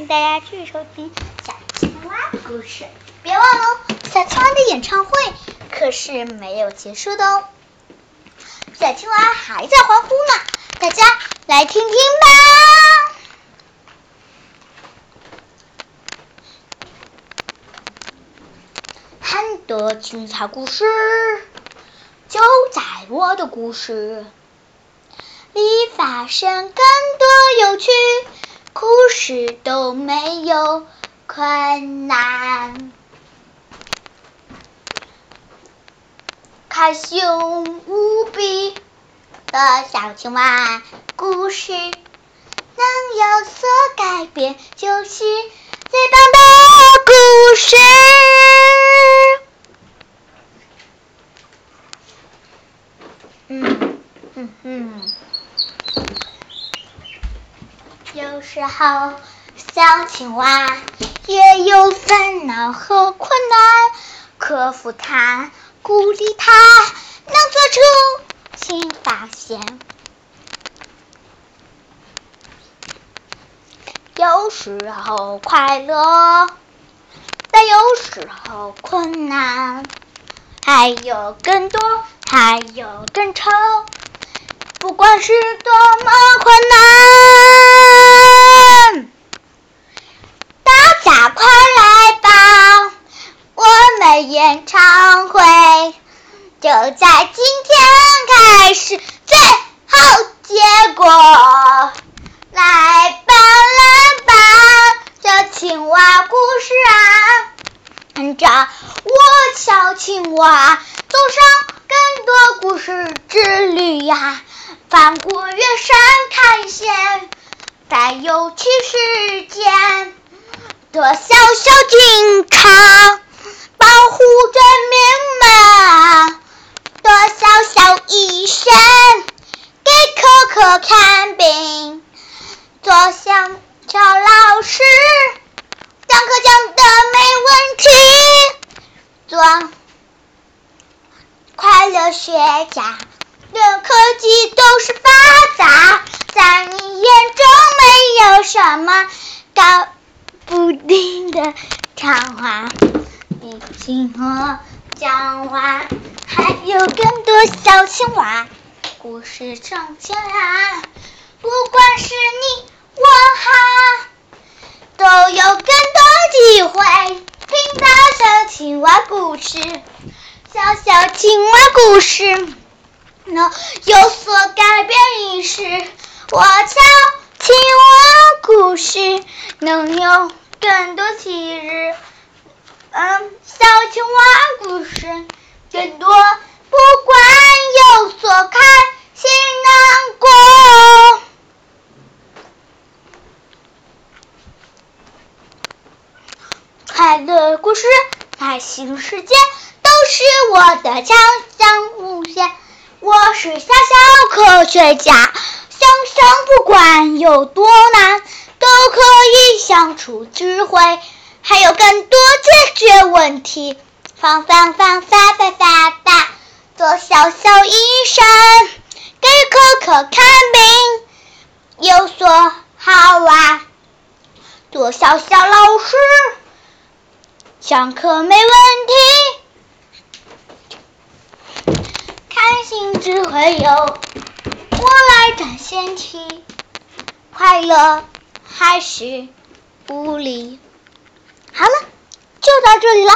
迎大家继续收听小青蛙的故事。别忘了，小青蛙的演唱会可是没有结束的哦。小青蛙还在欢呼呢，大家来听听吧。很多精彩故事就在我的故事里发生，更多有趣故事都没有困难。开心无比的小青蛙故事，能有所改变，就是最棒的故事。嗯嗯嗯，有时候小青蛙也有烦恼和困难，克服它，鼓励它，能做出新发现。有时候快乐，但有时候困难，还有更多。还有更愁，不管是多么困难，大家快来吧！我们演唱会就在今天开始，最后结果，来吧来吧，这青蛙故事啊，跟着我小青蛙走上。更多故事之旅呀，翻过远山看险，在有趣世界，多小小警察保护着民们，多小小医生给可可看病，多小小老师讲课讲的没问题，做。快乐学家的科技都是发达，在你眼中没有什么搞不定的讲话。你听我讲完，还有更多小青蛙故事上前啊。不管是你我哈，都有更多机会听到小青蛙故事。小小青蛙故事能有所改变于是，我小青蛙故事能有更多启示。嗯，小青蛙故事更多，不管有所开心难过，快乐故事，开心世界。是我的强项无限，我是小小科学家，想想不管有多难，都可以想出智慧，还有更多解决问题。方方方法法法法，做小小医生，给可可看病，有所好玩。做小小老师，上课没问题。开朋友我来展现起，快乐还是无力。好了，就到这里了。